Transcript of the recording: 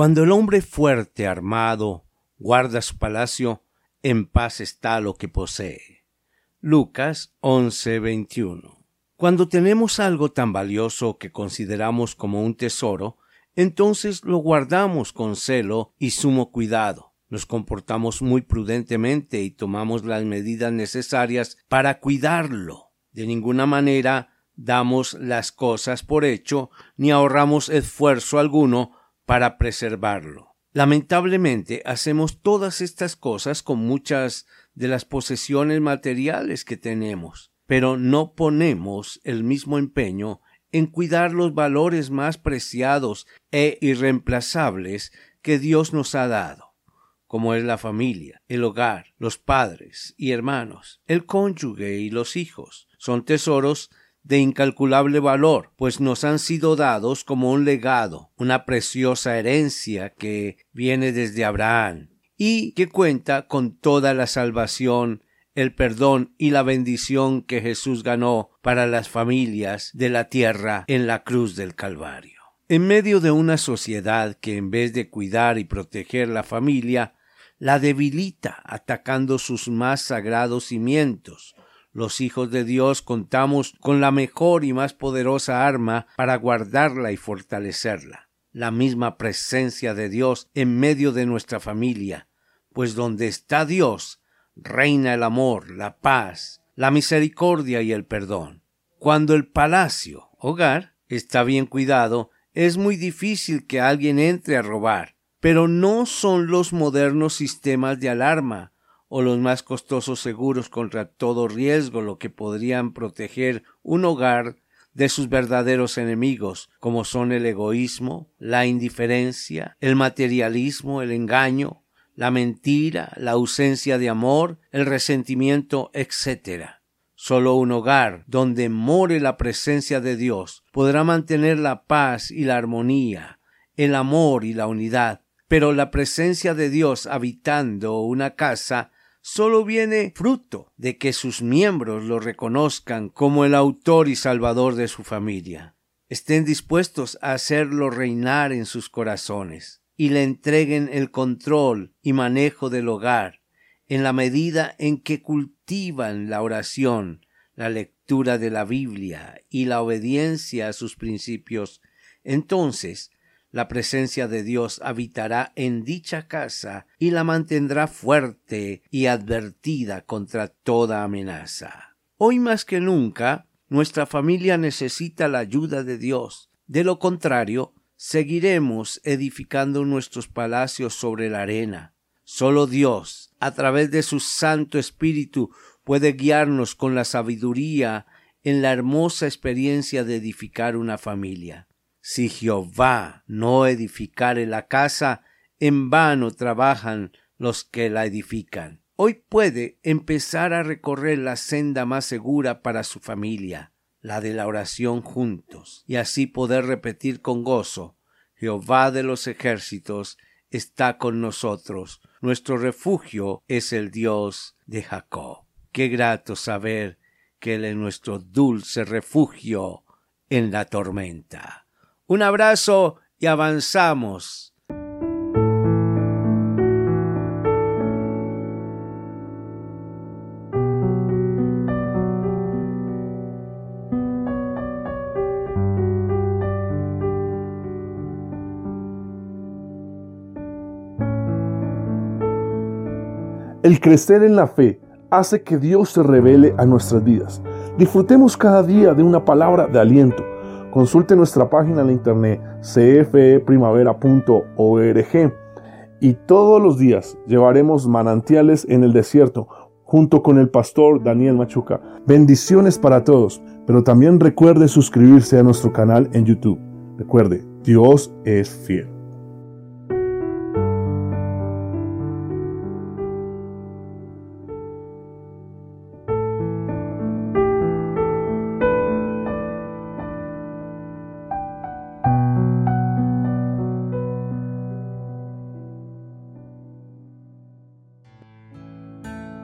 Cuando el hombre fuerte, armado, guarda su palacio, en paz está lo que posee. Lucas 11:21. Cuando tenemos algo tan valioso que consideramos como un tesoro, entonces lo guardamos con celo y sumo cuidado. Nos comportamos muy prudentemente y tomamos las medidas necesarias para cuidarlo. De ninguna manera damos las cosas por hecho ni ahorramos esfuerzo alguno para preservarlo. Lamentablemente hacemos todas estas cosas con muchas de las posesiones materiales que tenemos, pero no ponemos el mismo empeño en cuidar los valores más preciados e irreemplazables que Dios nos ha dado, como es la familia, el hogar, los padres y hermanos, el cónyuge y los hijos. Son tesoros de incalculable valor, pues nos han sido dados como un legado, una preciosa herencia que viene desde Abraham y que cuenta con toda la salvación, el perdón y la bendición que Jesús ganó para las familias de la tierra en la cruz del Calvario. En medio de una sociedad que en vez de cuidar y proteger la familia, la debilita atacando sus más sagrados cimientos, los hijos de Dios contamos con la mejor y más poderosa arma para guardarla y fortalecerla, la misma presencia de Dios en medio de nuestra familia, pues donde está Dios, reina el amor, la paz, la misericordia y el perdón. Cuando el palacio, hogar, está bien cuidado, es muy difícil que alguien entre a robar, pero no son los modernos sistemas de alarma o los más costosos seguros contra todo riesgo lo que podrían proteger un hogar de sus verdaderos enemigos, como son el egoísmo, la indiferencia, el materialismo, el engaño, la mentira, la ausencia de amor, el resentimiento, etc. Solo un hogar donde more la presencia de Dios podrá mantener la paz y la armonía, el amor y la unidad. Pero la presencia de Dios habitando una casa solo viene fruto de que sus miembros lo reconozcan como el autor y salvador de su familia, estén dispuestos a hacerlo reinar en sus corazones y le entreguen el control y manejo del hogar en la medida en que cultivan la oración, la lectura de la Biblia y la obediencia a sus principios, entonces la presencia de Dios habitará en dicha casa y la mantendrá fuerte y advertida contra toda amenaza. Hoy más que nunca, nuestra familia necesita la ayuda de Dios. De lo contrario, seguiremos edificando nuestros palacios sobre la arena. Solo Dios, a través de su Santo Espíritu, puede guiarnos con la sabiduría en la hermosa experiencia de edificar una familia. Si Jehová no edificare la casa, en vano trabajan los que la edifican. Hoy puede empezar a recorrer la senda más segura para su familia, la de la oración juntos, y así poder repetir con gozo Jehová de los ejércitos está con nosotros, nuestro refugio es el Dios de Jacob. Qué grato saber que Él es nuestro dulce refugio en la tormenta. Un abrazo y avanzamos. El crecer en la fe hace que Dios se revele a nuestras vidas. Disfrutemos cada día de una palabra de aliento Consulte nuestra página en internet cfeprimavera.org y todos los días llevaremos manantiales en el desierto junto con el pastor Daniel Machuca. Bendiciones para todos, pero también recuerde suscribirse a nuestro canal en YouTube. Recuerde, Dios es fiel.